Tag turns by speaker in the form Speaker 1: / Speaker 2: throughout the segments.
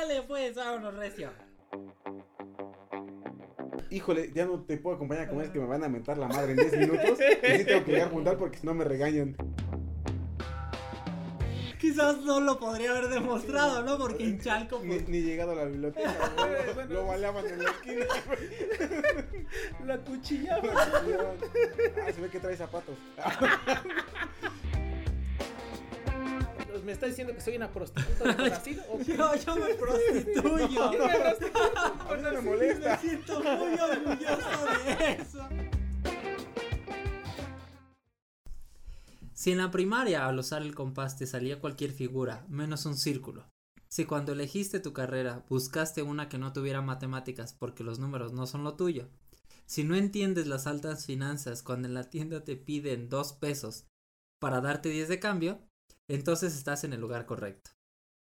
Speaker 1: Dale, pues, vámonos, recio.
Speaker 2: Híjole, ya no te puedo acompañar a comer, es que me van a mentar la madre en 10 minutos. Y sí tengo que llegar a juntar porque si no me regañan.
Speaker 1: Quizás no lo podría haber demostrado, ¿no? Porque en Chalco,
Speaker 2: Ni,
Speaker 1: pues,
Speaker 2: ni llegado a la biblioteca, güey. Lo baleaban en la esquina, güey.
Speaker 3: La cuchillaba.
Speaker 2: Ah, se ve que trae zapatos.
Speaker 3: ¿Me está diciendo que soy una prostituta de Brasil? ¿O qué?
Speaker 1: yo, yo me prostituyo.
Speaker 2: No me molesta.
Speaker 1: Me siento muy orgulloso de eso. Si en la primaria al usar el compás te salía cualquier figura, menos un círculo. Si cuando elegiste tu carrera buscaste una que no tuviera matemáticas porque los números no son lo tuyo. Si no entiendes las altas finanzas cuando en la tienda te piden dos pesos para darte 10 de cambio, entonces estás en el lugar correcto.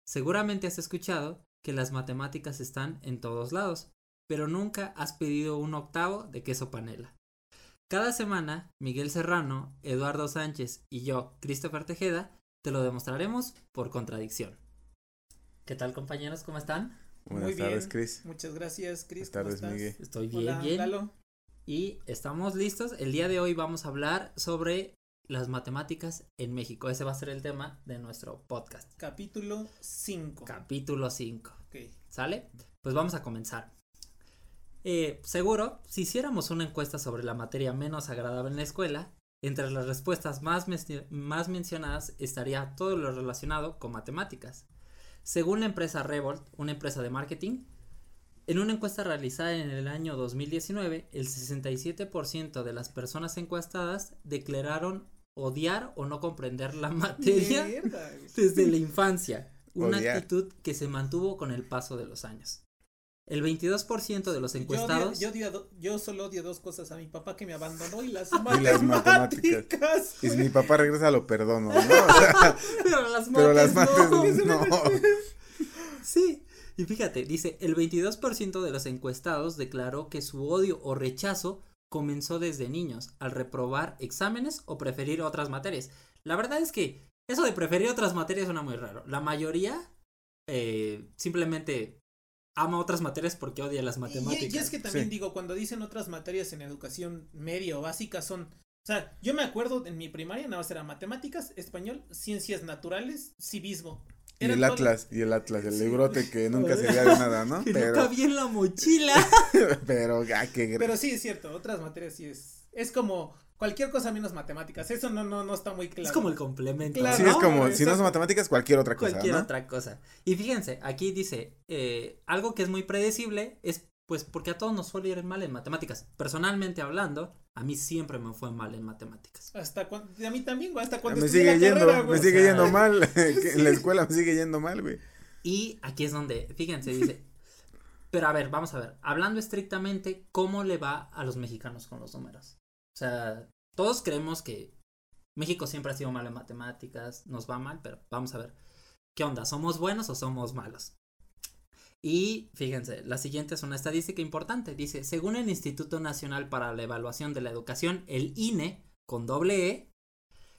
Speaker 1: Seguramente has escuchado que las matemáticas están en todos lados, pero nunca has pedido un octavo de queso panela. Cada semana, Miguel Serrano, Eduardo Sánchez y yo, Christopher Tejeda, te lo demostraremos por contradicción. ¿Qué tal compañeros? ¿Cómo están?
Speaker 2: Buenas
Speaker 3: Muy bien.
Speaker 2: tardes, Chris.
Speaker 3: Muchas gracias, Chris.
Speaker 2: Buenas tardes. Miguel.
Speaker 1: Estoy bien,
Speaker 3: Hola,
Speaker 1: bien.
Speaker 3: Lalo.
Speaker 1: Y estamos listos. El día de hoy vamos a hablar sobre las matemáticas en México. Ese va a ser el tema de nuestro podcast.
Speaker 3: Capítulo 5.
Speaker 1: Capítulo 5.
Speaker 3: Ok.
Speaker 1: ¿Sale? Pues vamos a comenzar. Eh, seguro, si hiciéramos una encuesta sobre la materia menos agradable en la escuela, entre las respuestas más, más mencionadas estaría todo lo relacionado con matemáticas. Según la empresa Revolt, una empresa de marketing, en una encuesta realizada en el año 2019, el 67% de las personas encuestadas declararon odiar o no comprender la materia
Speaker 3: Mierda,
Speaker 1: desde la infancia, una
Speaker 2: Odiar.
Speaker 1: actitud que se mantuvo con el paso de los años. El 22% de los
Speaker 3: Yo, odio-
Speaker 1: encuestados
Speaker 3: yo, odio do- yo solo odio dos cosas: a mi papá que me abandonó y las
Speaker 2: las
Speaker 3: matemáticas.
Speaker 2: Y si mi papá regresa, lo perdono, ¿no? O sea,
Speaker 1: pero las
Speaker 2: pero las
Speaker 1: mates
Speaker 2: mates
Speaker 1: no.
Speaker 2: no.
Speaker 1: Sí, y fíjate, dice, el 22% de los encuestados declaró que su odio o rechazo comenzó desde niños, al reprobar exámenes o preferir otras materias. La verdad es que eso de preferir otras materias suena muy raro. La mayoría eh, simplemente ama otras materias porque odia las
Speaker 3: Y,
Speaker 1: matemáticas.
Speaker 3: y es que también
Speaker 2: Sí.
Speaker 3: digo, cuando dicen otras materias en educación media o básica son. O sea, yo me acuerdo en mi primaria nada más era matemáticas, español, ciencias naturales, civismo.
Speaker 2: Y el
Speaker 3: todo-
Speaker 2: Atlas, y el Atlas, el
Speaker 3: Sí.
Speaker 2: librote que nunca servía de nada, ¿no?
Speaker 1: Que no
Speaker 2: Pero,
Speaker 1: cabía en la mochila.
Speaker 2: pero, ah, qué
Speaker 3: Pero sí es cierto, otras materias sí es. Es como cualquier cosa menos matemáticas. Eso no, no, no está muy claro.
Speaker 1: Es como el complemento.
Speaker 3: Claro,
Speaker 2: Sí,
Speaker 1: ¿no?
Speaker 2: es como, si no son matemáticas, cualquier otra cosa,
Speaker 1: cualquier
Speaker 2: ¿no?
Speaker 1: otra cosa. Y fíjense, aquí dice, eh, algo que es muy predecible es pues porque a todos nos suele ir mal en matemáticas. Personalmente hablando, a mí siempre me fue mal en matemáticas.
Speaker 3: Hasta cuando, a mí también, güey, hasta cuando
Speaker 2: Me sigue
Speaker 3: la
Speaker 2: yendo,
Speaker 3: carrera,
Speaker 2: me sigue
Speaker 1: o sea-
Speaker 2: yendo mal. en la escuela me sigue yendo mal, güey.
Speaker 1: Y aquí es donde, fíjense, dice, pero a ver, vamos a ver, hablando estrictamente, ¿cómo le va a los mexicanos con los números? O sea, todos creemos que México siempre ha sido malo en matemáticas, nos va mal, pero vamos a ver, ¿qué onda? ¿Somos buenos o somos malos? Y fíjense, la siguiente es una estadística importante. Dice, según el Instituto Nacional para la Evaluación de la Educación, el INE, con doble E,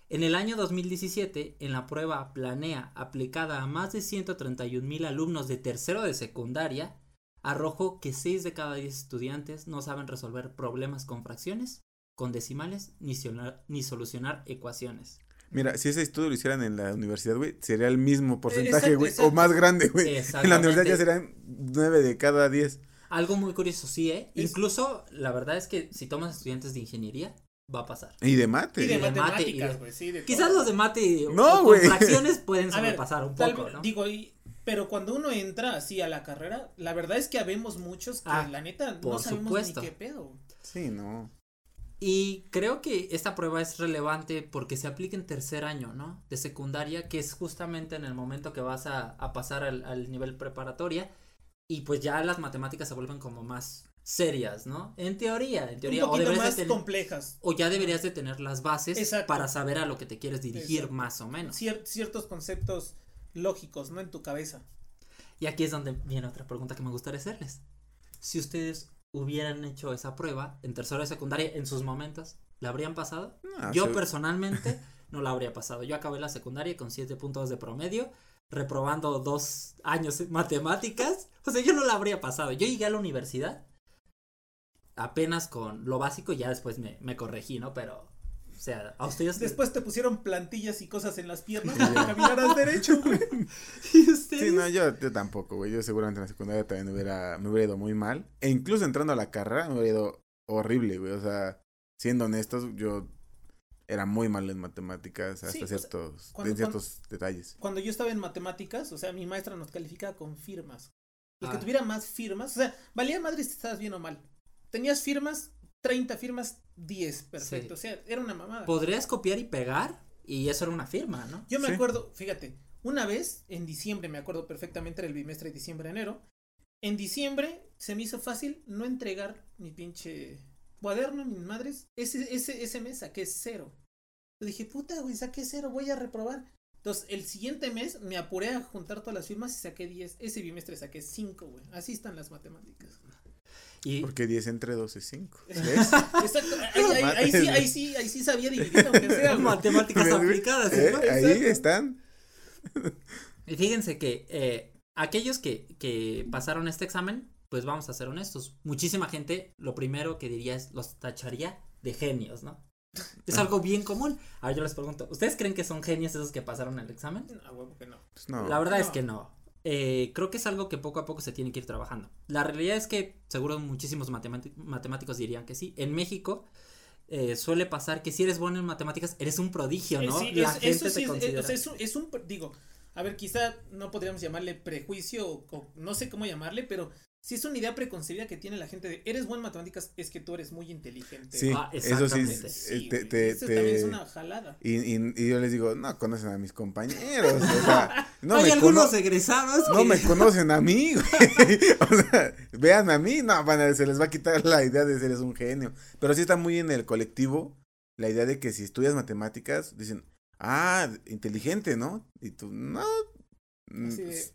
Speaker 1: en el año 2017, en la prueba Planea aplicada a más de 131 mil alumnos de tercero de secundaria, arrojó que 6 de cada 10 estudiantes no saben resolver problemas con fracciones, con decimales, ni, solucionar- ni solucionar ecuaciones.
Speaker 2: Mira, si ese estudio lo hicieran en la universidad, güey, sería el mismo porcentaje,
Speaker 3: exacto,
Speaker 2: güey, o más grande, güey. En la universidad ya serían nueve de cada diez.
Speaker 1: Algo muy curioso, sí, ¿eh?
Speaker 3: Es-
Speaker 1: Incluso, la verdad es que si tomas estudiantes de ingeniería, va a pasar.
Speaker 2: Y de mate.
Speaker 3: Y de
Speaker 1: de mate, y
Speaker 3: matemáticas,
Speaker 1: de-
Speaker 3: güey, sí. de
Speaker 1: Quizás
Speaker 3: todo.
Speaker 1: los de mate
Speaker 2: No,
Speaker 1: o con
Speaker 2: güey.
Speaker 1: fracciones pueden sobrepasar un
Speaker 3: tal
Speaker 1: poco, ¿no?
Speaker 3: Digo, y- pero cuando uno entra así a la carrera, la verdad es que habemos muchos que
Speaker 1: Ah,
Speaker 3: la neta no sabemos
Speaker 1: supuesto.
Speaker 3: ni qué pedo.
Speaker 2: Sí, no.
Speaker 1: Y creo que esta prueba es relevante porque se aplica en tercer año, ¿no? De secundaria, que es justamente en el momento que vas a, a pasar al, al nivel preparatoria. Y pues ya las matemáticas se vuelven como más serias, ¿no? En teoría, en teoría.
Speaker 3: Un
Speaker 1: o,
Speaker 3: poquito más
Speaker 1: de tener-
Speaker 3: complejas.
Speaker 1: o ya deberías de tener las bases
Speaker 3: Exacto.
Speaker 1: para saber a lo que te quieres dirigir
Speaker 3: Exacto.
Speaker 1: más o menos.
Speaker 3: Cier- ciertos conceptos lógicos, ¿no? En tu cabeza.
Speaker 1: Y aquí es donde viene otra pregunta que me gustaría hacerles. Si ustedes hubieran hecho esa prueba en tercero de secundaria en sus momentos, ¿la habrían pasado?
Speaker 2: Ah,
Speaker 1: Yo personalmente no la habría pasado. Yo acabé la secundaria con 7 puntos de promedio, reprobando dos años en matemáticas. O sea, yo no la habría pasado. Yo llegué a la universidad apenas con lo básico y ya después me, me corregí, ¿no? Pero, o sea, a ustedes...
Speaker 3: Después te pusieron plantillas y cosas en las piernas para que caminaras derecho, güey.
Speaker 2: No, yo, yo tampoco, güey. Yo seguramente en la secundaria también me hubiera, me hubiera ido muy mal. E incluso entrando a la carrera me hubiera ido horrible, güey. O sea, siendo honestos, yo era muy mal en matemáticas hasta
Speaker 3: Sí, o sea,
Speaker 2: ciertos,
Speaker 3: cuando-
Speaker 2: en ciertos detalles.
Speaker 3: Cuando yo estaba en matemáticas, o sea, mi maestra nos calificaba con firmas. El que
Speaker 1: Ah.
Speaker 3: tuviera más firmas, o sea, valía madre si estabas bien o mal. Tenías firmas, 30 firmas, 10, perfecto. O sea, era una mamada.
Speaker 1: Podrías copiar y pegar y eso era una firma, ¿no?
Speaker 3: Yo me
Speaker 2: Sí.
Speaker 3: acuerdo, fíjate, una vez en diciembre, me acuerdo perfectamente, era el bimestre de diciembre-enero. En diciembre se me hizo fácil no entregar mi pinche cuaderno, mis madres. Ese, ese, ese mes saqué cero. Yo dije, puta, güey, saqué cero, voy a reprobar. Entonces, el siguiente mes me apuré a juntar todas las firmas y saqué 10. Ese bimestre saqué 5, güey. Así están las matemáticas.
Speaker 1: Y
Speaker 2: Porque 10 entre 2 es 5. ¿Ves?
Speaker 3: Exacto. Ahí, ahí- ahí sí, ahí sí, ahí sí sabía dividir, aunque sea.
Speaker 1: matemáticas aplicadas.
Speaker 2: ¿Eh?
Speaker 1: ¿no?
Speaker 2: Ahí
Speaker 3: Exacto.
Speaker 2: están.
Speaker 1: Y fíjense que eh, aquellos que, que pasaron este examen, pues vamos a ser honestos. Muchísima gente, lo primero que diría es, los tacharía de genios, ¿no? Es algo bien común. Ahora yo les pregunto, ¿ustedes creen que son genios esos que pasaron el examen?
Speaker 3: No, huevo que no.
Speaker 2: Pues no.
Speaker 1: La verdad es que no. Eh, creo que es algo que poco a poco se tiene que ir trabajando. La realidad es que seguro muchísimos matemáti- matemáticos dirían que sí. En México eh, suele pasar que si eres bueno en matemáticas, eres un prodigio,
Speaker 3: Eh,
Speaker 1: ¿no?
Speaker 3: sí,
Speaker 1: La
Speaker 3: es-
Speaker 1: gente
Speaker 3: eso
Speaker 1: te
Speaker 3: sí es, eh,
Speaker 1: considera.
Speaker 3: o sea, es un, es un digo, a ver, quizá no podríamos llamarle prejuicio o, o no sé cómo llamarle, pero sí es una idea preconcebida que tiene la gente de eres buen en matemáticas, es que tú eres muy inteligente.
Speaker 2: Sí,
Speaker 1: Ah,
Speaker 2: eso sí. eh,
Speaker 3: Sí,
Speaker 2: te-
Speaker 3: güey,
Speaker 2: te-
Speaker 3: eso
Speaker 2: te-
Speaker 3: también es una jalada.
Speaker 2: y, y- y yo les digo, no conocen a mis compañeros. O sea, no
Speaker 1: Hay
Speaker 2: me
Speaker 1: algunos
Speaker 2: cono-
Speaker 1: egresados
Speaker 2: No
Speaker 1: que-
Speaker 2: me conocen a mí, güey. O sea, vean a mí, no, van a- se les va a quitar la idea de ser eres un genio. Pero sí está muy en el colectivo la idea de que si estudias matemáticas, dicen, ah, inteligente, ¿no? Y tú, no. mm,
Speaker 3: Así de-
Speaker 2: pues,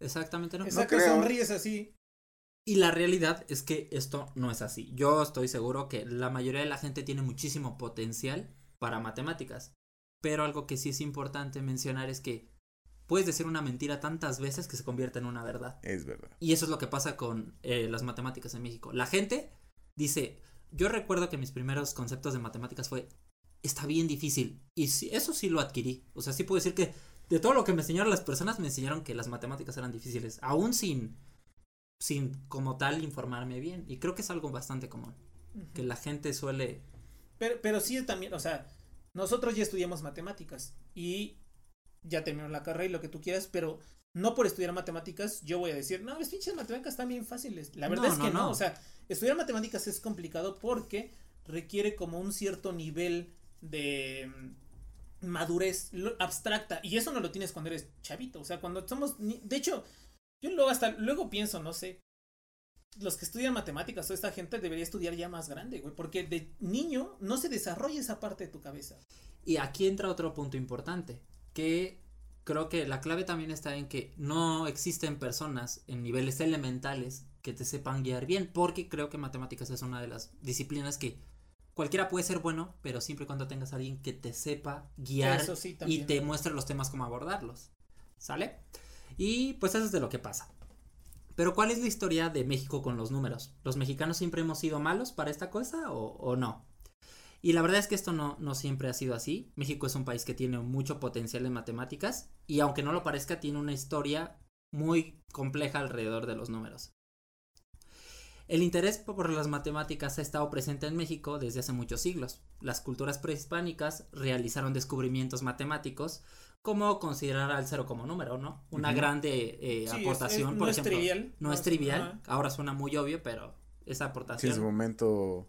Speaker 1: Exactamente, ¿no?
Speaker 3: Exacto,
Speaker 2: creo.
Speaker 3: sonríes así.
Speaker 1: Y la realidad es que esto no es así. Yo estoy seguro que la mayoría de la gente tiene muchísimo potencial para matemáticas. Pero algo que sí es importante mencionar es que puedes decir una mentira tantas veces que se convierte en una verdad.
Speaker 2: es verdad.
Speaker 1: Y eso es lo que pasa con eh, las matemáticas en México. La gente dice, yo recuerdo que mis primeros conceptos de matemáticas fue, está bien difícil. Y sí, eso sí lo adquirí. O sea, sí puedo decir que de todo lo que me enseñaron las personas, me enseñaron que las matemáticas eran difíciles. Aún sin, sin como tal informarme bien. Y creo que es algo bastante común. Que la gente suele...
Speaker 3: Pero, pero sí también, o sea, nosotros ya estudiamos matemáticas y ya terminó la carrera y lo que tú quieras, pero no por estudiar matemáticas yo voy a decir, no, las pinches matemáticas están bien fáciles. La verdad
Speaker 1: No,
Speaker 3: es que
Speaker 1: no,
Speaker 3: no,
Speaker 1: no.
Speaker 3: o sea, estudiar matemáticas es complicado porque requiere como un cierto nivel de madurez abstracta y eso no lo tienes cuando eres chavito, o sea, cuando somos, de hecho, yo luego hasta, luego pienso, no sé, los que estudian matemáticas o esta gente debería estudiar ya más grande, güey, porque de niño no se desarrolla esa parte de tu cabeza.
Speaker 1: Y aquí entra otro punto importante, que creo que la clave también está en que no existen personas en niveles elementales que te sepan guiar bien, porque creo que matemáticas es una de las disciplinas que cualquiera puede ser bueno, pero siempre y cuando tengas a alguien que te sepa guiar
Speaker 3: Eso sí
Speaker 1: y te muestre los temas cómo abordarlos. ¿Sale? Y pues eso es de lo que pasa. Pero ¿cuál es la historia de México con los números? ¿Los mexicanos siempre hemos sido malos para esta cosa o, o no? Y la verdad es que esto no, no siempre ha sido así. México es un país que tiene mucho potencial en matemáticas y aunque no lo parezca, tiene una historia muy compleja alrededor de los números. El interés por las matemáticas ha estado presente en México desde hace muchos siglos. Las culturas prehispánicas realizaron descubrimientos matemáticos como considerar al cero como número, ¿no? Una grande eh,
Speaker 3: Sí, es-
Speaker 1: aportación,
Speaker 3: es-
Speaker 1: por
Speaker 3: no es
Speaker 1: ejemplo.
Speaker 3: trivial.
Speaker 1: No es trivial, ahora suena muy obvio, pero esa
Speaker 2: Sí, en
Speaker 1: aportación
Speaker 2: su momento.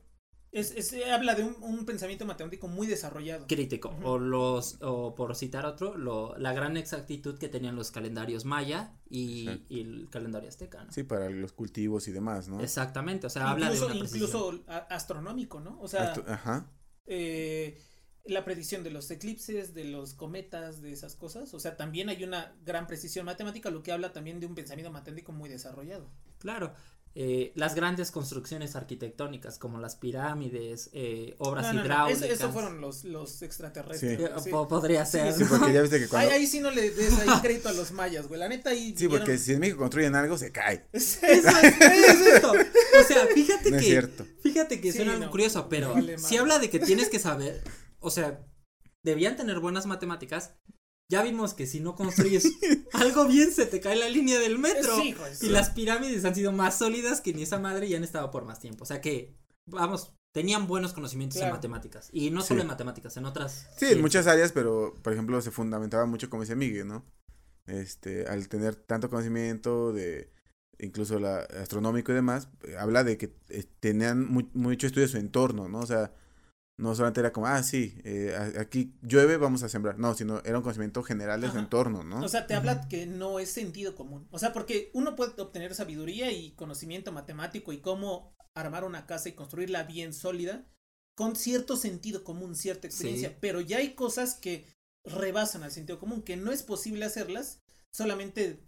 Speaker 3: Es, es- habla de un, un pensamiento matemático muy desarrollado.
Speaker 1: crítico. O los, o por citar otro, lo, la gran exactitud que tenían los calendarios maya y,
Speaker 2: Sí.
Speaker 1: y el calendario azteca, ¿no?
Speaker 2: Sí, para los cultivos y demás, ¿no?
Speaker 1: Exactamente, o sea, habla de
Speaker 3: incluso
Speaker 1: una
Speaker 3: astronómico, ¿no? O sea,
Speaker 2: Ajá.
Speaker 3: eh, la predicción de los eclipses, de los cometas, de esas cosas. O sea, también hay una gran precisión matemática, lo que habla también de un pensamiento matemático muy desarrollado.
Speaker 1: Claro. Eh, las grandes construcciones arquitectónicas como las pirámides, eh, obras
Speaker 3: No, no, no,
Speaker 1: hidráulicas.
Speaker 3: Eso, eso fueron los, los extraterrestres.
Speaker 2: Sí.
Speaker 1: Eh,
Speaker 3: güey, sí.
Speaker 1: po- podría ser.
Speaker 2: Sí, porque ya viste que
Speaker 3: Ahí,
Speaker 2: cuando.
Speaker 3: ahí sí no le des ahí crédito a los mayas, güey. La neta ahí.
Speaker 2: Sí, porque si en México construyen algo, se cae.
Speaker 1: Eso es, es esto. O sea, fíjate
Speaker 2: No es
Speaker 1: que.
Speaker 2: cierto.
Speaker 1: Fíjate que suena algo
Speaker 3: no.
Speaker 1: curioso, pero
Speaker 3: Vale
Speaker 1: si habla de que tienes que saber, o sea, debían tener buenas matemáticas. Ya vimos que si no construyes algo bien se te cae la línea del metro.
Speaker 3: Sí, güey,
Speaker 1: y
Speaker 3: sí.
Speaker 1: las pirámides han sido más sólidas que ni esa madre y han estado por más tiempo. O sea que, vamos, tenían buenos conocimientos en matemáticas. Y no
Speaker 2: Sí.
Speaker 1: solo en matemáticas, en otras.
Speaker 2: Sí, en muchas áreas, pero por ejemplo se fundamentaba mucho como dice Miguel, ¿no? Este, al tener tanto conocimiento de incluso la astronómico y demás, eh, habla de que eh, tenían mu- mucho estudio de su entorno, ¿no? O sea, no solamente era como, ah, sí, eh, aquí llueve, vamos a sembrar. No, sino era un conocimiento general de su
Speaker 3: Ajá.
Speaker 2: entorno, ¿no?
Speaker 3: O sea, te habla que no es sentido común. O sea, porque uno puede obtener sabiduría y conocimiento matemático y cómo armar una casa y construirla bien sólida con cierto sentido común, cierta experiencia.
Speaker 1: Sí.
Speaker 3: Pero ya hay cosas que rebasan al sentido común, que no es posible hacerlas solamente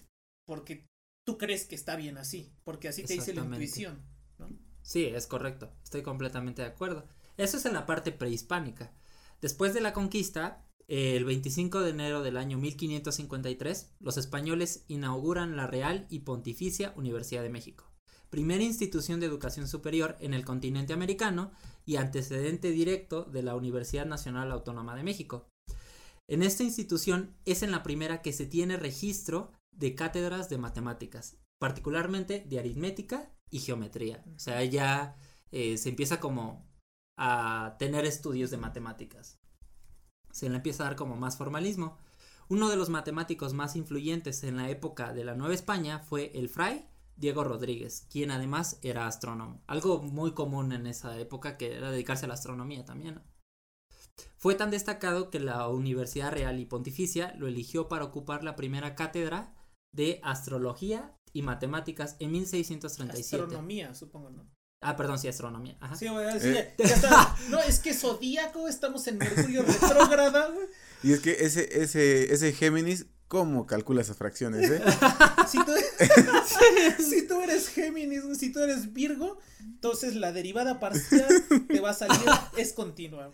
Speaker 3: porque tú crees que está bien así, porque así te dice la intuición. ¿no?
Speaker 1: Sí, es correcto. Estoy completamente de acuerdo. Eso es en la parte prehispánica. Después de la conquista, el 25 de enero del año 1553, los españoles inauguran la Real y Pontificia Universidad de México, primera institución de educación superior en el continente americano y antecedente directo de la Universidad Nacional Autónoma de México. En esta institución es en la primera que se tiene registro de cátedras de matemáticas, particularmente de aritmética y geometría. O sea, ya eh, se empieza como a tener estudios de matemáticas. Se le empieza a dar como más formalismo. Uno de los matemáticos más influyentes en la época de la Nueva España fue el fray Diego Rodríguez, quien además era astrónomo. Algo muy común en esa época que era dedicarse a la astronomía también. Fue tan destacado que la Universidad Real y Pontificia lo eligió para ocupar la primera cátedra de astrología y matemáticas en 1637.
Speaker 3: Astronomía, supongo, ¿no?
Speaker 1: Ah, perdón, sí, astronomía. Ajá.
Speaker 3: Sí, güey, sí,
Speaker 2: Eh.
Speaker 3: ya- ya está. No, es que zodíaco, estamos en Mercurio retrógrada, güey.
Speaker 2: Y es que ese, ese, ese Géminis, ¿cómo calcula esas fracciones, eh?
Speaker 3: Si tú, si tú eres Géminis, güey, si tú eres Virgo, entonces la derivada parcial te va a salir, es continua.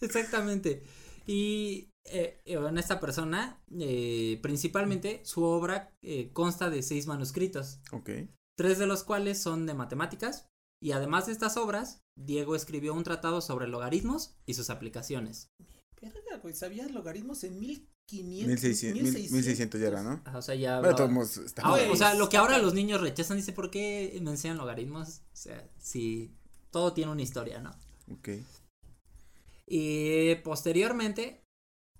Speaker 1: Exactamente. Y eh, en esta persona, eh, principalmente, su obra eh, consta de seis manuscritos,
Speaker 2: Ok.
Speaker 1: tres de los cuales son de matemáticas. Y además de estas obras, Diego escribió un tratado sobre logaritmos y sus aplicaciones.
Speaker 3: Verga, güey, ¿sabías logaritmos en 1500?
Speaker 2: 1600,
Speaker 3: 1600,
Speaker 2: 1600 ya era, ¿no?
Speaker 1: Ajá, o sea, ya.
Speaker 2: Todos
Speaker 1: Ah,
Speaker 3: Güey,
Speaker 1: o sea, lo que ahora los niños rechazan, dice, ¿por qué me enseñan logaritmos? O sea, si todo tiene una historia, ¿no?
Speaker 2: Ok.
Speaker 1: Y posteriormente,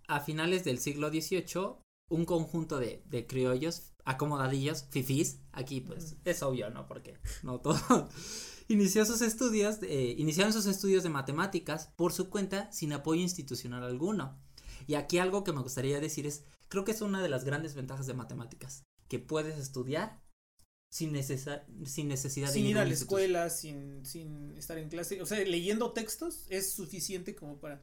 Speaker 1: a finales del siglo XVIII, un conjunto de, de criollos, acomodadillos, fifís, aquí pues es obvio, ¿no? Porque no todo. Inició sus estudios, eh, iniciaron sus estudios de matemáticas por su cuenta sin apoyo institucional alguno. Y aquí algo que me gustaría decir es, creo que es una de las grandes ventajas de matemáticas, que puedes estudiar sin, necesa- sin necesidad
Speaker 3: Sin
Speaker 1: de
Speaker 3: ir a la escuela, sin, sin estar en clase. O sea, leyendo textos es suficiente como para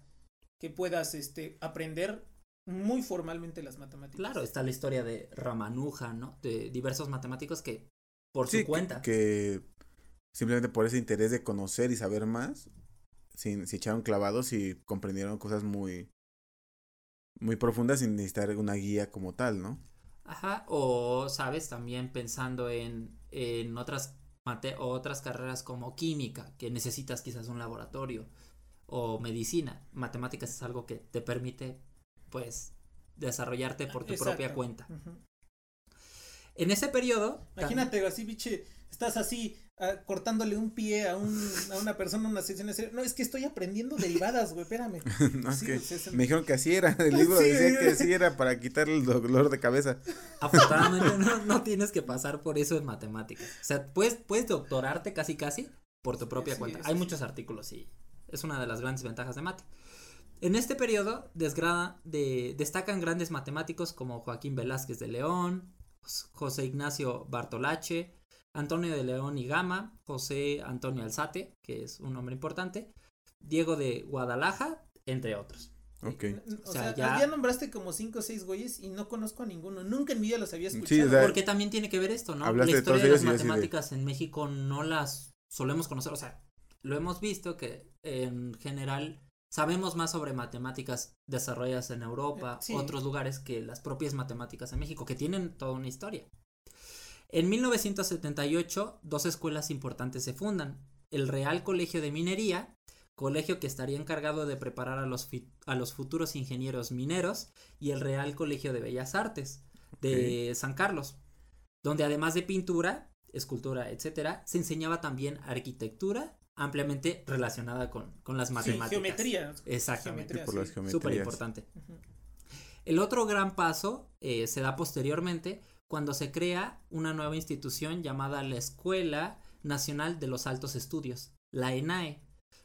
Speaker 3: que puedas este, aprender muy formalmente las matemáticas.
Speaker 1: Claro, está la historia de Ramanuja, ¿no? De diversos matemáticos que por
Speaker 2: Sí,
Speaker 1: su
Speaker 2: que-
Speaker 1: cuenta.
Speaker 2: Que, simplemente por ese interés de conocer y saber más, sin, se echaron clavados y comprendieron cosas muy, muy profundas sin necesitar una guía como tal, ¿no?
Speaker 1: Ajá, o sabes, también pensando en, en otras mate o otras carreras como química, que necesitas quizás un laboratorio, o medicina. Matemáticas es algo que te permite, pues, desarrollarte por tu
Speaker 3: Exacto.
Speaker 1: propia cuenta. En ese periodo.
Speaker 3: Imagínate así, biche, estás así ah, cortándole un pie a, un, a una persona en una sesión de serio. No, es que estoy aprendiendo derivadas, güey, espérame.
Speaker 2: No, es que me dijeron que así era, el libro
Speaker 3: Sí,
Speaker 2: decía que así era para quitar el dolor de cabeza.
Speaker 1: Afortunadamente no, no tienes que pasar por eso en matemáticas. O sea, puedes, puedes doctorarte casi casi por tu propia
Speaker 3: Sí,
Speaker 1: cuenta. Hay
Speaker 3: sí.
Speaker 1: muchos artículos y es una de las grandes ventajas de mate. En este periodo desgrada- de- destacan grandes matemáticos como Joaquín Velázquez de León, Jos- José Ignacio Bartolache, Antonio de León y Gama, José Antonio Alzate, que es un nombre importante, Diego de Guadalajara, entre otros.
Speaker 2: Ok.
Speaker 3: O,
Speaker 1: O sea,
Speaker 3: sea,
Speaker 1: ya-
Speaker 3: ya... nombraste como cinco o seis güeyes y no conozco a ninguno. Nunca en mi vida los había
Speaker 2: Sí,
Speaker 3: escuchado.
Speaker 2: o sea,
Speaker 1: Porque también tiene que ver esto, ¿no? La historia de las
Speaker 2: de-
Speaker 1: matemáticas en México no las solemos conocer, o sea, lo hemos visto que en general sabemos más sobre matemáticas desarrolladas en Europa,
Speaker 3: sí.
Speaker 1: otros lugares que las propias matemáticas en México, que tienen toda una historia. En 1978, dos escuelas importantes se fundan. El Real Colegio de Minería, colegio que estaría encargado de preparar a los, fi- a los futuros ingenieros mineros, y el Real Colegio de Bellas Artes de San Carlos, donde además de pintura, escultura, etcétera, se enseñaba también arquitectura ampliamente relacionada con, con las
Speaker 3: Sí,
Speaker 1: matemáticas.
Speaker 3: geometría.
Speaker 1: Exactamente.
Speaker 3: Geometría, sí.
Speaker 2: geometrías.
Speaker 1: Súper importante. El otro gran paso eh, se da posteriormente cuando se crea una nueva institución llamada la Escuela Nacional de los Altos Estudios, la ENAE.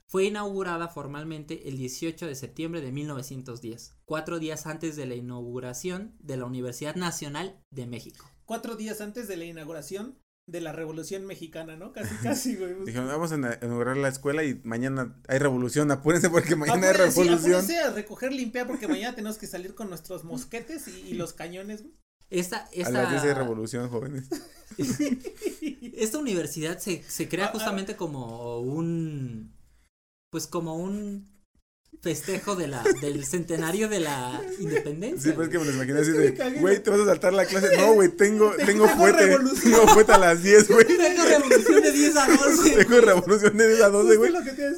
Speaker 1: Fue inaugurada formalmente el 18 de septiembre de 1910, cuatro días antes de la inauguración de la Universidad Nacional de México.
Speaker 3: Cuatro días antes de la inauguración de la Revolución Mexicana, ¿no? Casi, casi, güey.
Speaker 2: Dijeron, vamos a ina- inaugurar la escuela y mañana hay revolución, apúrense porque mañana hay revolución.
Speaker 3: apúrense a recoger limpiar porque mañana tenemos que salir con nuestros mosquetes y, y los cañones. güey.
Speaker 1: Esta,
Speaker 2: A las 10 hay
Speaker 1: esta,
Speaker 2: revolución, jóvenes.
Speaker 1: esta universidad se, se crea
Speaker 3: Ah, ah.
Speaker 1: justamente como un pues como un festejo de la del centenario de la independencia.
Speaker 2: Sí, pues que me lo imaginé
Speaker 3: Es
Speaker 2: así de, güey, te vas a saltar la clase. No, güey, tengo,
Speaker 3: Tengo-
Speaker 2: fuete. Tengo fuete a las 10, güey.
Speaker 1: Tengo revolución de 10 a 12.
Speaker 2: Tengo revolución de 10 a 12,
Speaker 3: Justo
Speaker 2: güey.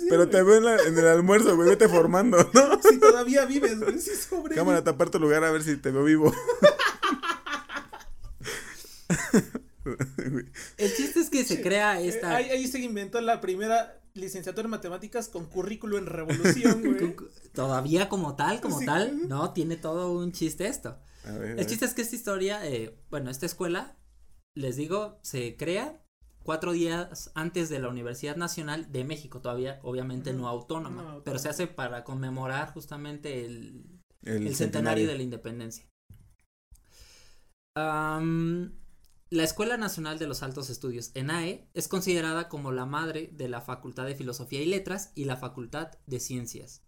Speaker 2: Pero te veo en, la- en el almuerzo, güey, vete formando, ¿no?
Speaker 3: Si todavía vives, güey. Si sobre.
Speaker 2: Cámara, tapar tu lugar a ver si te veo vivo.
Speaker 1: El chiste es que se crea
Speaker 3: Eh,
Speaker 1: esta
Speaker 3: ahí, ahí se inventó la primera licenciatura en matemáticas con currículo en revolución, güey.
Speaker 1: todavía como tal, como
Speaker 3: Sí.
Speaker 1: tal, no tiene todo un chiste esto.
Speaker 2: A ver, a
Speaker 1: El
Speaker 2: ver.
Speaker 1: chiste es que esta historia, eh, bueno, esta escuela, les digo, se crea cuatro días antes de la Universidad Nacional de México, todavía, obviamente no autónoma,
Speaker 3: No autónoma.
Speaker 1: pero se hace para conmemorar justamente el,
Speaker 2: el,
Speaker 1: el centenario de la independencia. Am, la Escuela Nacional de los Altos Estudios, ENAE, es considerada como la madre de la Facultad de Filosofía y Letras y la Facultad de Ciencias.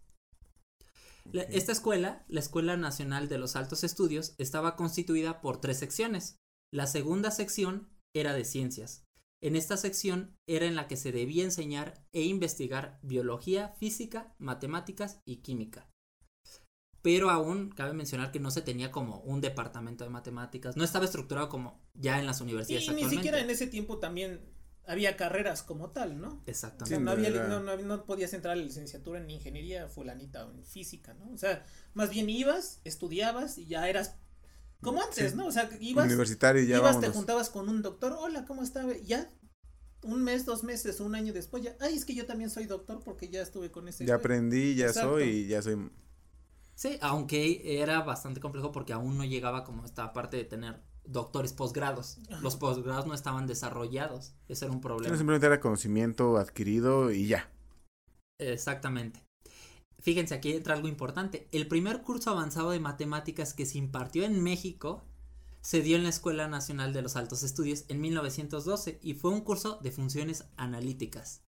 Speaker 1: La- esta escuela, la Escuela Nacional de los Altos Estudios, estaba constituida por tres secciones. La segunda sección era de ciencias. En esta sección era en la que se debía enseñar e investigar biología, física, matemáticas y química. Pero aún cabe mencionar que no se tenía como un departamento de matemáticas, no estaba estructurado como ya en las
Speaker 3: Y
Speaker 1: universidades
Speaker 3: ni
Speaker 1: actualmente.
Speaker 3: siquiera en ese tiempo también había carreras como tal, ¿no? O sea,
Speaker 1: Exactamente.
Speaker 3: No, había, no, no, no podías entrar a la licenciatura en ingeniería fulanita o en física, ¿no? O sea, más bien ibas, estudiabas y ya eras como antes,
Speaker 2: Sí.
Speaker 3: ¿no? O sea, ibas,
Speaker 2: Universitario y ya
Speaker 3: ibas te juntabas con un doctor, hola, ¿cómo está? Ya un mes, dos meses, un año después ya, ay, es que yo también soy doctor porque ya estuve con ese
Speaker 2: Ya
Speaker 3: güey".
Speaker 2: aprendí, ya
Speaker 3: Exacto.
Speaker 2: soy y ya soy.
Speaker 1: Sí, aunque era bastante complejo porque aún no llegaba como esta parte de tener doctores posgrados. Los posgrados no estaban desarrollados. Ese era un
Speaker 2: No,
Speaker 1: problema.
Speaker 2: simplemente era conocimiento adquirido y ya.
Speaker 1: Exactamente. Fíjense, aquí entra algo importante. El primer curso avanzado de matemáticas que se impartió en México se dio en la Escuela Nacional de los Altos Estudios en 1912 y fue un curso de funciones analíticas.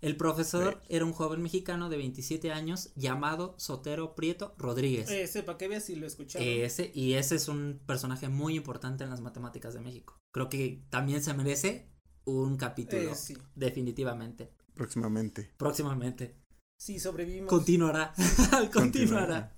Speaker 1: El profesor era un joven mexicano de 27 años llamado Sotero Prieto Rodríguez.
Speaker 3: Ese, para que veas si lo escucharon.
Speaker 1: Ese, y ese es un personaje muy importante en las matemáticas de México. Creo que también se merece un capítulo.
Speaker 3: Eh, sí.
Speaker 1: Definitivamente.
Speaker 2: Próximamente.
Speaker 1: Próximamente.
Speaker 3: Sí, sobrevivimos.
Speaker 1: Continuará. Continuará.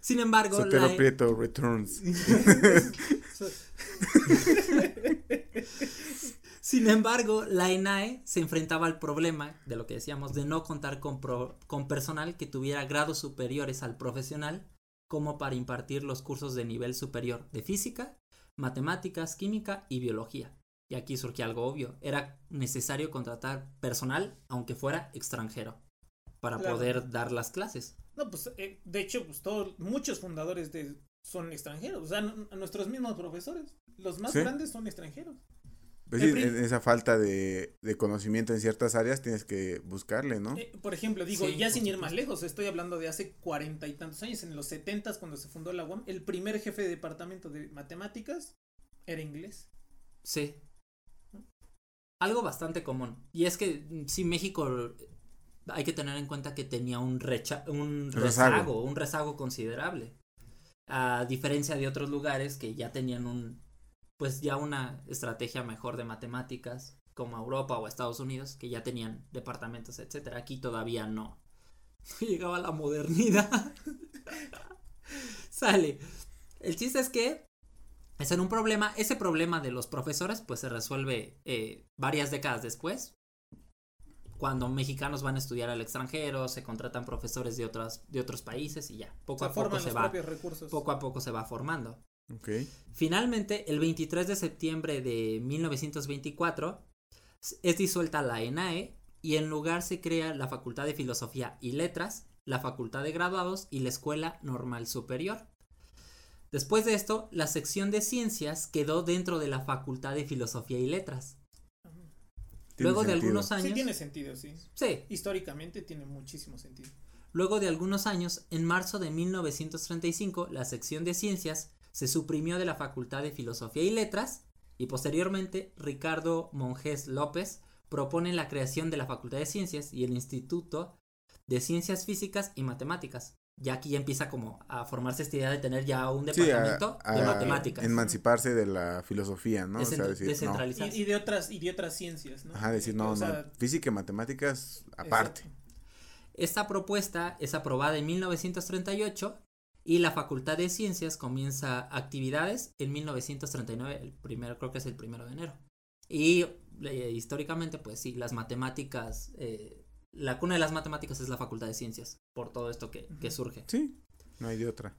Speaker 1: Sin embargo,
Speaker 2: Sotero
Speaker 1: la-
Speaker 2: Prieto Returns.
Speaker 1: Sin embargo, la ENAE se enfrentaba al problema de lo que decíamos de no contar con, pro- con personal que tuviera grados superiores al profesional como para impartir los cursos de nivel superior de física, matemáticas, química y biología. Y aquí surge algo obvio, era necesario contratar personal aunque fuera extranjero para
Speaker 3: Claro.
Speaker 1: poder dar las clases.
Speaker 3: No, pues eh, de hecho, pues todos, muchos fundadores de son extranjeros, o sea, nuestros mismos profesores, los más
Speaker 2: Sí.
Speaker 3: grandes son extranjeros.
Speaker 2: Pues sí, en esa falta de, de conocimiento en ciertas áreas tienes que buscarle, ¿no?
Speaker 3: Eh, por ejemplo, digo,
Speaker 1: Sí,
Speaker 3: ya sin ir más lejos, estoy hablando de hace cuarenta y tantos años, en los setentas cuando se fundó la UAM, el primer jefe de departamento de matemáticas era inglés.
Speaker 1: Sí. Algo bastante común. Y es que mm, sí, México hay que tener en cuenta que tenía un, recha un
Speaker 2: Rezago.
Speaker 1: rezago, un rezago considerable. A diferencia de otros lugares que ya tenían un, pues ya una estrategia mejor de matemáticas, como Europa o Estados Unidos, que ya tenían departamentos, etcétera. Aquí todavía no. No llegaba la modernidad. Sale. El chiste es que es en un problema. Ese problema de los profesores, pues se resuelve eh, varias décadas después. Cuando mexicanos van a estudiar al extranjero, se contratan profesores de otras, de otros países y ya. Poco
Speaker 3: Se
Speaker 1: a poco se va.
Speaker 3: recursos.
Speaker 1: Poco a poco se va formando. Finalmente, el 23 de septiembre de 1924 es disuelta la ENAE y en lugar se crea la Facultad de Filosofía y Letras, la Facultad de Graduados y la Escuela Normal Superior. Después de esto, la sección de ciencias quedó dentro de la Facultad de Filosofía y Letras.
Speaker 2: Tiene
Speaker 1: Luego de
Speaker 2: sentido.
Speaker 1: algunos años...
Speaker 3: Sí tiene sentido, sí.
Speaker 1: Sí,
Speaker 3: Históricamente tiene muchísimo sentido.
Speaker 1: Luego de algunos años, en marzo de 1935, la sección de ciencias se suprimió de la Facultad de Filosofía y Letras y posteriormente Ricardo Monjes López propone la creación de la Facultad de Ciencias y el Instituto de Ciencias Físicas y Matemáticas. Ya aquí ya empieza como a formarse esta idea de tener ya un
Speaker 2: Sí, a-
Speaker 1: departamento de matemáticas.
Speaker 2: Emanciparse de la filosofía, ¿no? O sea, decir, no.
Speaker 3: Y, y de otras, y de otras ciencias, ¿no?
Speaker 2: Ajá, decir, no,
Speaker 3: O
Speaker 2: no.
Speaker 3: sea,
Speaker 2: Física y matemáticas aparte.
Speaker 3: exacto.
Speaker 1: Esta propuesta es aprobada en 1938 y la Facultad de Ciencias comienza actividades en 1939, el primero, creo que es el primero de enero. Y eh, históricamente, pues sí, las matemáticas, eh, la cuna de las matemáticas es la Facultad de Ciencias, por todo esto que, que surge.
Speaker 2: Sí, no hay de otra.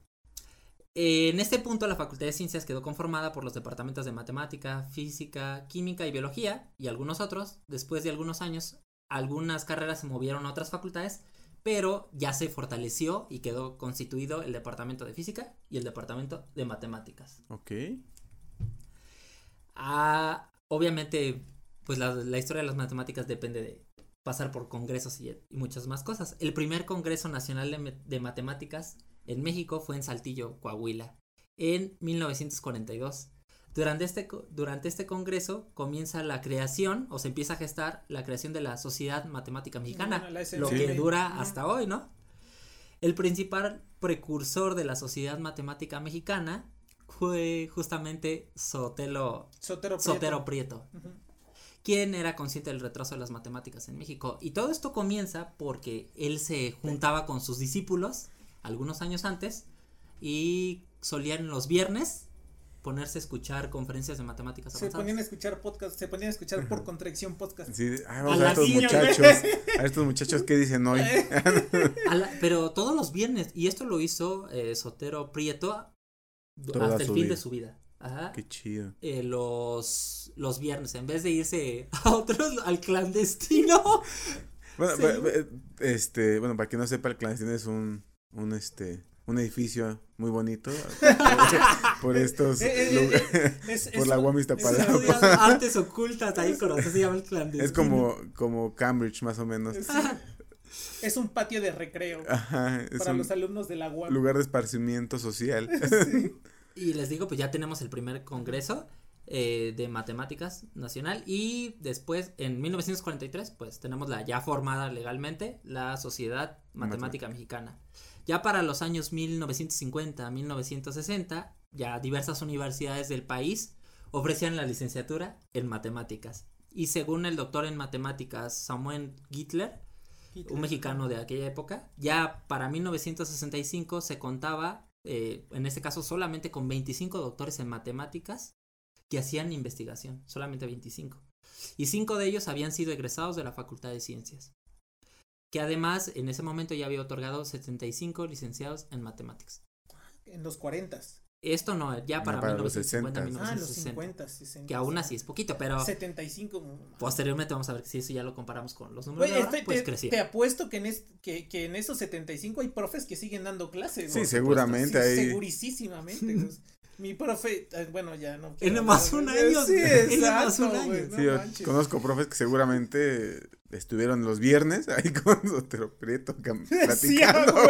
Speaker 1: En este punto, la Facultad de Ciencias quedó conformada por los departamentos de Matemática, Física, Química y Biología y algunos otros. Después de algunos años, algunas carreras se movieron a otras facultades, pero ya se fortaleció y quedó constituido el Departamento de Física y el Departamento de Matemáticas.
Speaker 2: Ok.
Speaker 1: Ah, obviamente, pues la, la historia de las matemáticas depende de pasar por congresos y, y muchas más cosas. El primer Congreso Nacional de Matemáticas en México fue en Saltillo, Coahuila, en 1942. Durante este, durante este congreso comienza la creación o se empieza a gestar la creación de la Sociedad Matemática Mexicana,
Speaker 3: Bueno, la
Speaker 1: lo que dura hasta hoy, ¿no? El principal precursor de la Sociedad Matemática Mexicana fue justamente Sotelo
Speaker 3: Sotero Prieto.
Speaker 1: Sotero Prieto,
Speaker 3: Ujú.
Speaker 1: quien era consciente del retraso de las matemáticas en México. Y todo esto comienza porque él se juntaba con sus discípulos algunos años antes y solían los viernes ponerse a escuchar conferencias de matemáticas
Speaker 3: Se ponían a escuchar podcast, se ponían a escuchar por contracción podcast.
Speaker 2: Sí, ay,
Speaker 1: A
Speaker 2: vamos estos
Speaker 3: niña,
Speaker 2: muchachos. A estos muchachos que dicen hoy.
Speaker 1: La- pero todos los viernes, y esto lo hizo eh, Sotero Prieto
Speaker 2: Toda
Speaker 1: hasta el fin
Speaker 2: vida.
Speaker 1: de su vida. Ajá.
Speaker 2: Qué chido.
Speaker 1: Eh, los, los viernes, en vez de irse a otros, al clandestino.
Speaker 2: Bueno,
Speaker 1: Sí.
Speaker 2: este, bueno, para quien no sepa, el clandestino es un, un este, un edificio muy bonito por estos
Speaker 3: Eh, eh,
Speaker 2: lugares,
Speaker 3: eh, es-
Speaker 2: por
Speaker 3: es
Speaker 2: la
Speaker 3: un-
Speaker 2: UAM
Speaker 3: es
Speaker 2: Iztapalapa.
Speaker 1: Estudias artes ocultas ahí con se llama el clandestino.
Speaker 2: Es como, como Cambridge más o menos.
Speaker 3: Es, un patio de recreo
Speaker 2: Ajá, es
Speaker 3: para
Speaker 2: un
Speaker 3: los alumnos de la UAM.
Speaker 2: lugar de esparcimiento social.
Speaker 3: Sí.
Speaker 1: Y les digo, pues ya tenemos el primer congreso eh, de matemáticas nacional y después en 1943 pues tenemos la ya formada legalmente la Sociedad Matemática Mexicana. Ya para los años 1950, 1960, ya diversas universidades del país ofrecían la licenciatura en matemáticas. Y según el doctor en matemáticas Samuel Gittler, un mexicano de aquella época. Ya para 1965 se contaba, eh, en este caso solamente con 25 doctores en matemáticas que hacían investigación, solamente 25. Y cinco de ellos habían sido egresados de la Facultad de Ciencias. Que además en ese momento ya había otorgado 75 licenciados en matemáticas.
Speaker 3: En los 40.
Speaker 1: Esto no, ya para,
Speaker 2: para los
Speaker 1: 1950,
Speaker 2: 60.
Speaker 3: Ah, en los
Speaker 1: 1960.
Speaker 3: 50, 60.
Speaker 1: Que aún así es poquito, pero
Speaker 3: 75. mm,
Speaker 1: posteriormente vamos a ver si eso ya lo comparamos con los números de ahora,
Speaker 3: este-
Speaker 1: pues
Speaker 3: te,
Speaker 1: creció.
Speaker 3: te apuesto que en, es- que, que en esos 75 hay profes que siguen dando clases.
Speaker 2: Sí, seguramente
Speaker 3: Sí,
Speaker 2: hay.
Speaker 3: Segurísimamente. pues. Mi profe, eh, bueno, ya no.
Speaker 1: Tiene más un año,
Speaker 3: Sí,
Speaker 1: tiene más un
Speaker 3: exacto,
Speaker 1: año.
Speaker 3: no
Speaker 2: Sí, yo conozco profes que seguramente estuvieron los viernes ahí con Sotero Prieto
Speaker 3: Sí,
Speaker 2: platicando.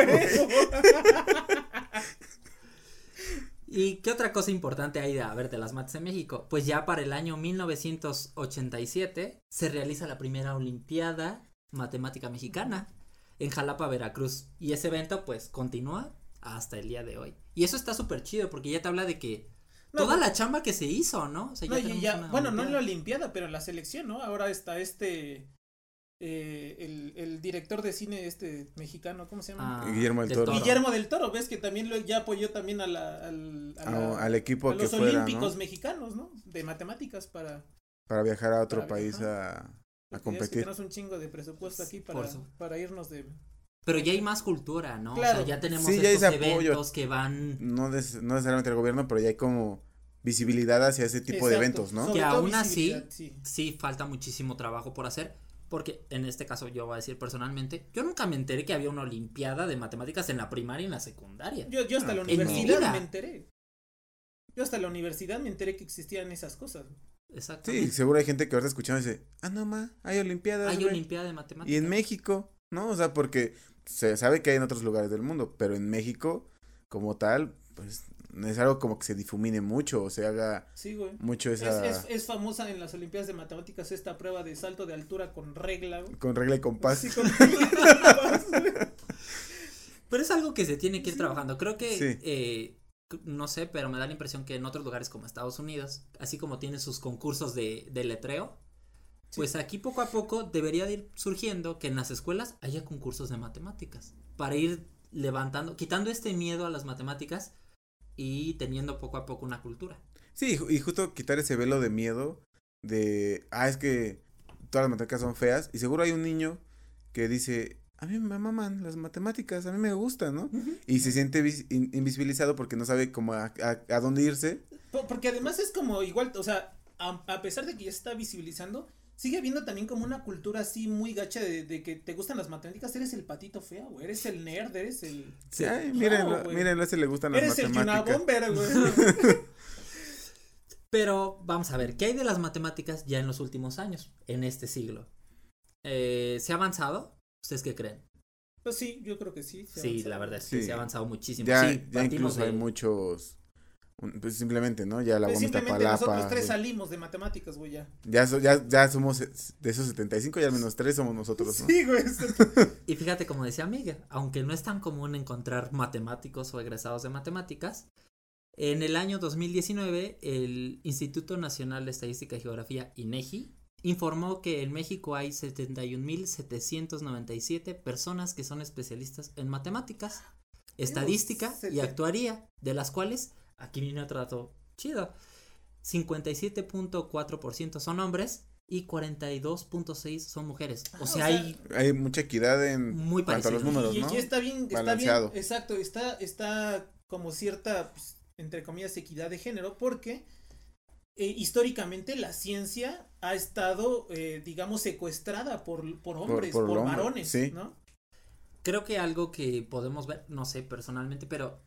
Speaker 1: ¿Y qué otra cosa importante hay de, a ver, de las mates en México? Pues ya para el año 1987 se realiza la primera Olimpiada Matemática Mexicana en Jalapa, Veracruz. Y ese evento pues continúa hasta el día de hoy. Y eso está súper chido porque ya te habla de que
Speaker 3: No,
Speaker 1: toda
Speaker 3: pues-
Speaker 1: la chamba que se hizo, ¿no? O sea,
Speaker 3: No, ya- bueno, no en la
Speaker 1: Olimpiada.
Speaker 3: Olimpiada, pero en la selección, ¿no? Ahora está este. Eh, el, el director de cine este mexicano, ¿cómo se llama?
Speaker 1: Ah,
Speaker 2: Guillermo del Toro.
Speaker 3: Guillermo del Toro, ves que también lo, ya apoyó también a la, al, a la-
Speaker 2: A- al equipo
Speaker 3: a
Speaker 2: que
Speaker 3: los
Speaker 2: fuera,
Speaker 3: olímpicos
Speaker 2: ¿no?
Speaker 3: mexicanos, ¿no? De matemáticas para,
Speaker 2: Para viajar a otro país
Speaker 3: viajar.
Speaker 2: a, a
Speaker 3: porque ya es que
Speaker 2: competir.
Speaker 3: tenemos un chingo de presupuesto aquí para, para irnos de
Speaker 1: Pero ya hay más cultura, ¿no?
Speaker 3: Claro.
Speaker 1: O sea, ya tenemos
Speaker 2: Sí, ya hay
Speaker 1: estos
Speaker 2: apoyo.
Speaker 1: eventos que van
Speaker 2: No, des- no necesariamente el gobierno, pero ya hay como visibilidad hacia ese tipo de
Speaker 3: Exacto.
Speaker 2: eventos, ¿no?
Speaker 3: Sobre
Speaker 1: Que aún así-
Speaker 3: sí.
Speaker 1: sí falta muchísimo trabajo por hacer. Porque en este caso yo voy a decir personalmente, yo nunca me enteré que había una olimpiada de matemáticas en la primaria y en la secundaria.
Speaker 3: Yo, yo hasta
Speaker 2: Ah,
Speaker 3: la
Speaker 1: mi
Speaker 3: universidad me enteré. Yo hasta la universidad me enteré que existían esas cosas.
Speaker 1: Exactamente.
Speaker 2: Sí, seguro hay gente que ahorita escuchando dice, ah, no, ma, hay olimpiadas,
Speaker 1: Hay
Speaker 2: güey".
Speaker 1: olimpiada de matemáticas.
Speaker 2: Y en México, ¿no? O sea, porque se sabe que hay en otros lugares del mundo, pero en México, como tal, pues es algo como que se difumine mucho o se haga
Speaker 3: Sí, güey.
Speaker 2: mucho
Speaker 3: Es,
Speaker 2: esa...
Speaker 3: es, es famosa en las Olimpiadas de Matemáticas esta prueba de salto de altura con regla. güey.
Speaker 2: Con regla y compás.
Speaker 3: Sí, con regla y compás, güey.
Speaker 1: Pero es algo que se tiene que ir
Speaker 3: Sí.
Speaker 1: trabajando. Creo que,
Speaker 2: Sí.
Speaker 1: eh, no sé, pero me da la impresión que en otros lugares como Estados Unidos, así como tienen sus concursos de, de letreo, pues aquí poco a poco debería de ir surgiendo que en las escuelas haya concursos de matemáticas. Para ir levantando, quitando este miedo a las matemáticas y teniendo poco a poco una cultura.
Speaker 2: Sí, y justo quitar ese velo de miedo de, ah, es que todas las matemáticas son feas y seguro hay un niño que dice, a mí me maman las matemáticas, a mí me gustan, ¿no? Y se siente vis- in- invisibilizado porque no sabe cómo a, a- a dónde irse.
Speaker 3: Po- Porque además es como igual, o sea, a, a pesar de que ya se está visibilizando, sigue habiendo también como una cultura así muy gacha de, de que te gustan las matemáticas, eres el patito feo, güey, eres el nerd, eres el...
Speaker 2: Sí, ay, mírenlo, le gustan las
Speaker 3: Eres el
Speaker 2: matemáticas.
Speaker 3: Bomber, güey.
Speaker 1: Pero vamos a ver, ¿qué hay de las matemáticas ya en los últimos años, en este siglo? Eh, ¿Se ha avanzado? ¿Ustedes qué creen?
Speaker 3: Pues sí, yo creo que sí.
Speaker 1: Sí, la verdad es que
Speaker 2: Sí.
Speaker 1: se ha avanzado muchísimo.
Speaker 2: Ya,
Speaker 1: sí,
Speaker 2: ya incluso hay
Speaker 1: de-
Speaker 2: muchos, un- pues simplemente, ¿no? Ya la
Speaker 3: Pues
Speaker 2: gomita
Speaker 3: simplemente nosotros
Speaker 2: palapa.
Speaker 3: tres
Speaker 2: güey.
Speaker 3: salimos de matemáticas, güey, ya.
Speaker 2: Ya, so- ya, ya somos eh, de esos 75, ya al menos tres somos nosotros, ¿no?
Speaker 3: Sí, güey.
Speaker 1: Y fíjate, como decía Miguel, aunque no es tan común encontrar matemáticos o egresados de matemáticas, en el año 2019 el Instituto Nacional de Estadística y Geografía, INEGI, informó que en México hay 71.797 personas que son especialistas en matemáticas, estadística y actuaría, de las cuales, aquí viene otro dato chido, 57.4% son hombres y 42.6 son mujeres.
Speaker 3: Ah,
Speaker 1: O
Speaker 3: o
Speaker 1: sea,
Speaker 3: sea,
Speaker 1: hay
Speaker 2: Hay mucha equidad en
Speaker 1: Muy
Speaker 2: cuanto a los
Speaker 1: parecido.
Speaker 2: números,
Speaker 3: y,
Speaker 2: ¿no?
Speaker 3: y está bien, está
Speaker 2: Balanceado.
Speaker 3: bien, exacto, está, está como cierta, pues, entre comillas, equidad de género, porque eh, históricamente la ciencia ha estado, eh, digamos, secuestrada por, por hombres, por,
Speaker 2: por hombre,
Speaker 3: varones,
Speaker 2: sí.
Speaker 3: ¿no?
Speaker 1: Creo que algo que podemos ver, no sé personalmente, pero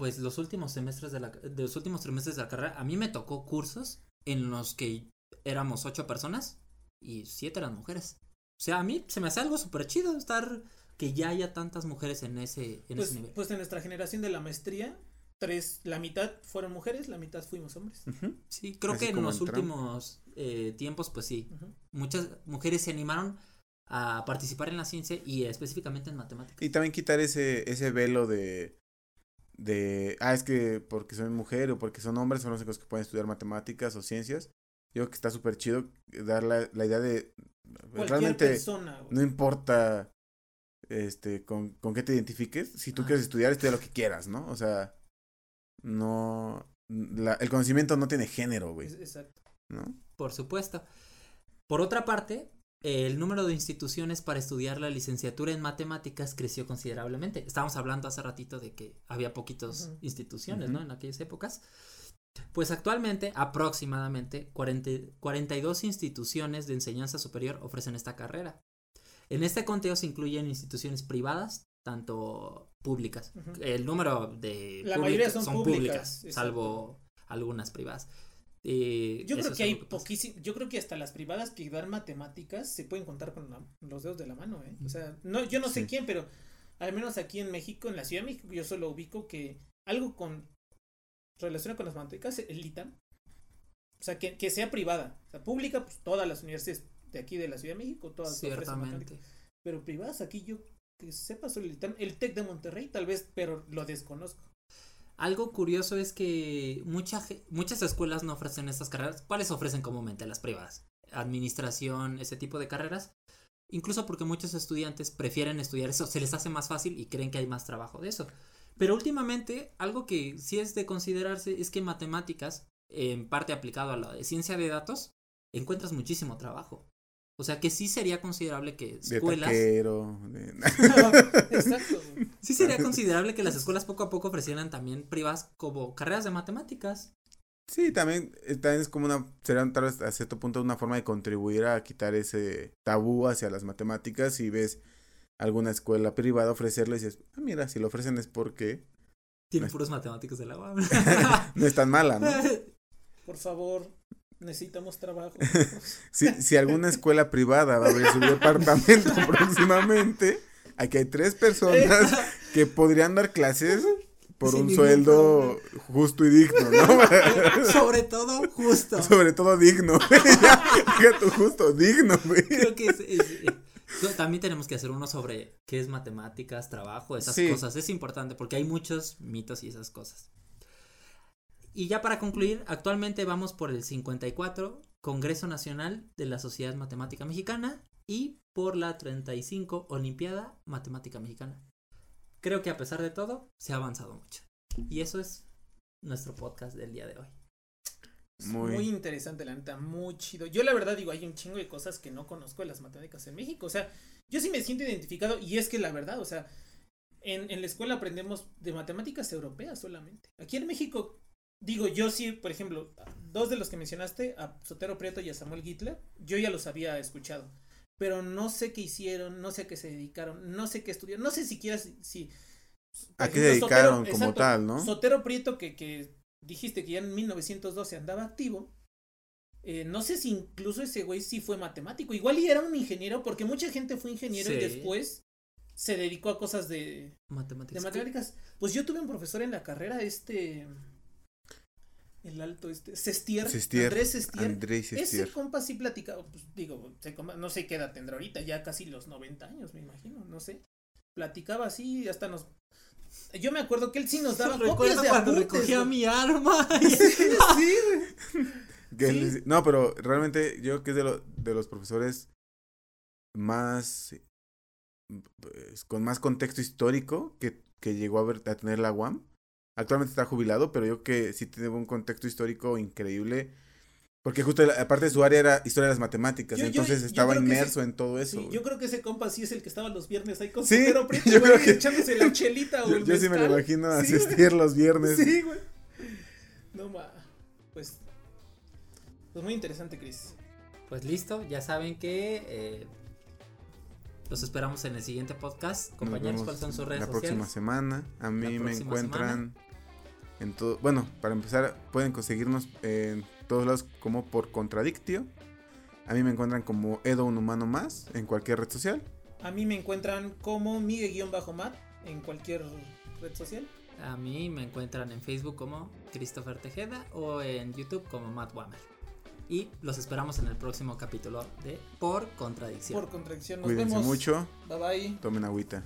Speaker 1: pues los últimos semestres de la de los últimos trimestres de la carrera, a mí me tocó cursos en los que éramos ocho personas y siete eran mujeres. O sea, a mí se me hace algo súper chido estar que ya haya tantas mujeres en ese, en
Speaker 3: Pues,
Speaker 1: ese nivel.
Speaker 3: pues en nuestra generación de la maestría, tres, la mitad fueron mujeres, la mitad fuimos hombres.
Speaker 1: Sí, creo
Speaker 2: así
Speaker 1: que en los
Speaker 2: Trump.
Speaker 1: últimos eh, tiempos, pues sí, muchas mujeres se animaron a participar en la ciencia y específicamente en matemáticas.
Speaker 2: Y también quitar ese, ese velo de, de, ah, es que porque soy mujer o porque son hombres son los únicos que pueden estudiar matemáticas o ciencias. Yo creo que está súper chido dar la, la idea de,
Speaker 3: Cualquier
Speaker 2: realmente
Speaker 3: persona.
Speaker 2: no importa este con, con qué te identifiques, si tú
Speaker 1: Ah.
Speaker 2: quieres estudiar, estudia lo que quieras, ¿no? O sea, no, la- el conocimiento no tiene género, güey,
Speaker 3: Exacto.
Speaker 2: ¿no?
Speaker 1: Por supuesto. Por otra parte, el número de instituciones para estudiar la licenciatura en matemáticas creció considerablemente. Estábamos hablando hace ratito de que había poquitas instituciones. ¿no? En aquellas épocas. Pues actualmente, aproximadamente 40 42 instituciones de enseñanza superior ofrecen esta carrera. En este conteo se incluyen instituciones privadas, tanto públicas. El número de
Speaker 3: La
Speaker 1: públicas
Speaker 3: mayoría son públicas,
Speaker 1: salvo algunas privadas. Eh,
Speaker 3: Yo creo que hay poquísimo, yo creo que hasta las privadas que dan matemáticas se pueden contar con la- los dedos de la mano, ¿eh? O sea, no, yo no sé
Speaker 2: Sí.
Speaker 3: quién, pero al menos aquí en México, en la Ciudad de México, yo solo ubico que algo con relacionado con las matemáticas, el ITAM, o sea, que, que sea privada, o sea, pública, pues todas las universidades de aquí de la Ciudad de México, todas.
Speaker 1: Ciertamente.
Speaker 3: Pero privadas aquí yo que sepa solo el ITAM, el TEC de Monterrey tal vez, pero lo desconozco.
Speaker 1: Algo curioso es que mucha, muchas escuelas no ofrecen estas carreras. ¿Cuáles ofrecen comúnmente? Las privadas. Administración, ese tipo de carreras. Incluso porque muchos estudiantes prefieren estudiar eso, se les hace más fácil y creen que hay más trabajo de eso. Pero últimamente, algo que sí es de considerarse es que matemáticas, en parte aplicado a la ciencia de datos, encuentras muchísimo trabajo. O sea que sí sería considerable que
Speaker 2: De
Speaker 1: escuelas...
Speaker 2: taquero. de-
Speaker 3: Exacto. güey.
Speaker 1: Sí sería considerable que las escuelas poco a poco ofrecieran también privadas como carreras de matemáticas.
Speaker 2: Sí, también, eh, también es como una, será tal vez a cierto punto una forma de contribuir a quitar ese tabú hacia las matemáticas. Si ves alguna escuela privada ofrecerlo y dices, ah, mira, si lo ofrecen es porque
Speaker 1: Tienen
Speaker 2: Pues-
Speaker 1: puros matemáticos de la UAM.
Speaker 2: no es tan mala, ¿no?
Speaker 3: Por favor, necesitamos trabajo.
Speaker 2: Si, si alguna escuela privada va a abrir su departamento próximamente, aquí hay tres personas que podrían dar clases por
Speaker 1: Sin
Speaker 2: un sueldo justo y digno, ¿no?
Speaker 1: Sobre todo, justo.
Speaker 2: Sobre todo digno. ya, deja tu justo, digno, güey.
Speaker 1: Creo que es, es- no, también tenemos que hacer uno sobre qué es matemáticas, trabajo, esas
Speaker 2: Sí.
Speaker 1: cosas. Es importante porque hay muchos mitos y esas cosas. Y ya para concluir, actualmente vamos por el 54 Congreso Nacional de la Sociedad Matemática Mexicana y por la 35 Olimpiada Matemática Mexicana. Creo que a pesar de todo, se ha avanzado mucho. Y eso es nuestro podcast del día de hoy.
Speaker 2: Muy-
Speaker 3: Muy, interesante, la neta, muy chido. Yo la verdad digo, hay un chingo de cosas que no conozco de las matemáticas en México. O sea, yo sí me siento identificado y es que la verdad, o sea, en, en la escuela aprendemos de matemáticas europeas solamente. Aquí en México, digo, yo sí, por ejemplo, dos de los que mencionaste, a Sotero Prieto y a Samuel Hitler, yo ya los había escuchado. Pero no sé qué hicieron, no sé a qué se dedicaron, no sé qué estudiaron, no sé siquiera si... si
Speaker 2: ¿A qué dedicaron
Speaker 3: Sotero-
Speaker 2: como
Speaker 3: exacto,
Speaker 2: tal, no?
Speaker 3: Sotero Prieto, que, que dijiste que ya en 1912 andaba activo. eh, no sé si incluso ese güey sí fue matemático. Igual y era un ingeniero, porque mucha gente fue ingeniero y después se dedicó a cosas de, de
Speaker 1: Matemáticas.
Speaker 3: matemáticas. Pues yo tuve un profesor en la carrera, este. El alto, este. Sestier.
Speaker 2: Sestier,
Speaker 3: Andrés Sestier.
Speaker 2: Andrés
Speaker 3: Ese
Speaker 2: Estier.
Speaker 3: compa sí platicaba, pues digo, se no sé qué edad tendrá ahorita, ya casi los 90 años, me imagino, no sé. Platicaba así, hasta nos. Yo me acuerdo que él sí nos daba copias
Speaker 1: Recuerdo
Speaker 3: de
Speaker 1: cuando
Speaker 3: apuntes,
Speaker 1: recogía
Speaker 3: güey.
Speaker 1: mi arma.
Speaker 3: Sí, güey. Sí.
Speaker 2: les- No, pero realmente yo creo que es de, lo- de los profesores más. pues, con más contexto histórico que, que llegó a, ver, a tener la UAM. Actualmente está jubilado, pero yo creo que sí tiene un contexto histórico increíble. Porque justo la- aparte de su área era historia de las matemáticas.
Speaker 3: Yo-
Speaker 2: entonces
Speaker 3: yo
Speaker 2: estaba inmerso en todo eso.
Speaker 3: Sí,
Speaker 2: güey.
Speaker 3: yo creo que ese compa sí es el que estaba los viernes ahí con
Speaker 2: Sí,
Speaker 3: Sotero Prieto,
Speaker 2: yo
Speaker 3: güey,
Speaker 2: creo que-
Speaker 3: echándose la chelita o
Speaker 2: Yo,
Speaker 3: el
Speaker 2: yo sí me lo imagino
Speaker 3: Sí, güey.
Speaker 2: asistir los viernes.
Speaker 3: Sí, güey. No ma. Pues. Pues muy interesante, Chris.
Speaker 1: Pues listo, ya saben que eh, los esperamos en el siguiente podcast. Compañeros, ¿cuáles son sus redes
Speaker 2: la
Speaker 1: sociales?
Speaker 2: próxima semana. A mí me encuentran en todo. Bueno, para empezar, pueden conseguirnos en todos lados como por Contradictio. A mí me encuentran como Edo un humano más en cualquier red social.
Speaker 3: A mí me encuentran como Migue-Mat en cualquier red social.
Speaker 1: A mí me encuentran en Facebook como Christopher Tejeda o en YouTube como Matt Wammer. Y los esperamos en el próximo capítulo de Por Contradicción.
Speaker 3: Por contradicción. Nos
Speaker 2: Cuídense
Speaker 3: vemos.
Speaker 2: mucho,
Speaker 3: Bye bye.
Speaker 2: tomen agüita.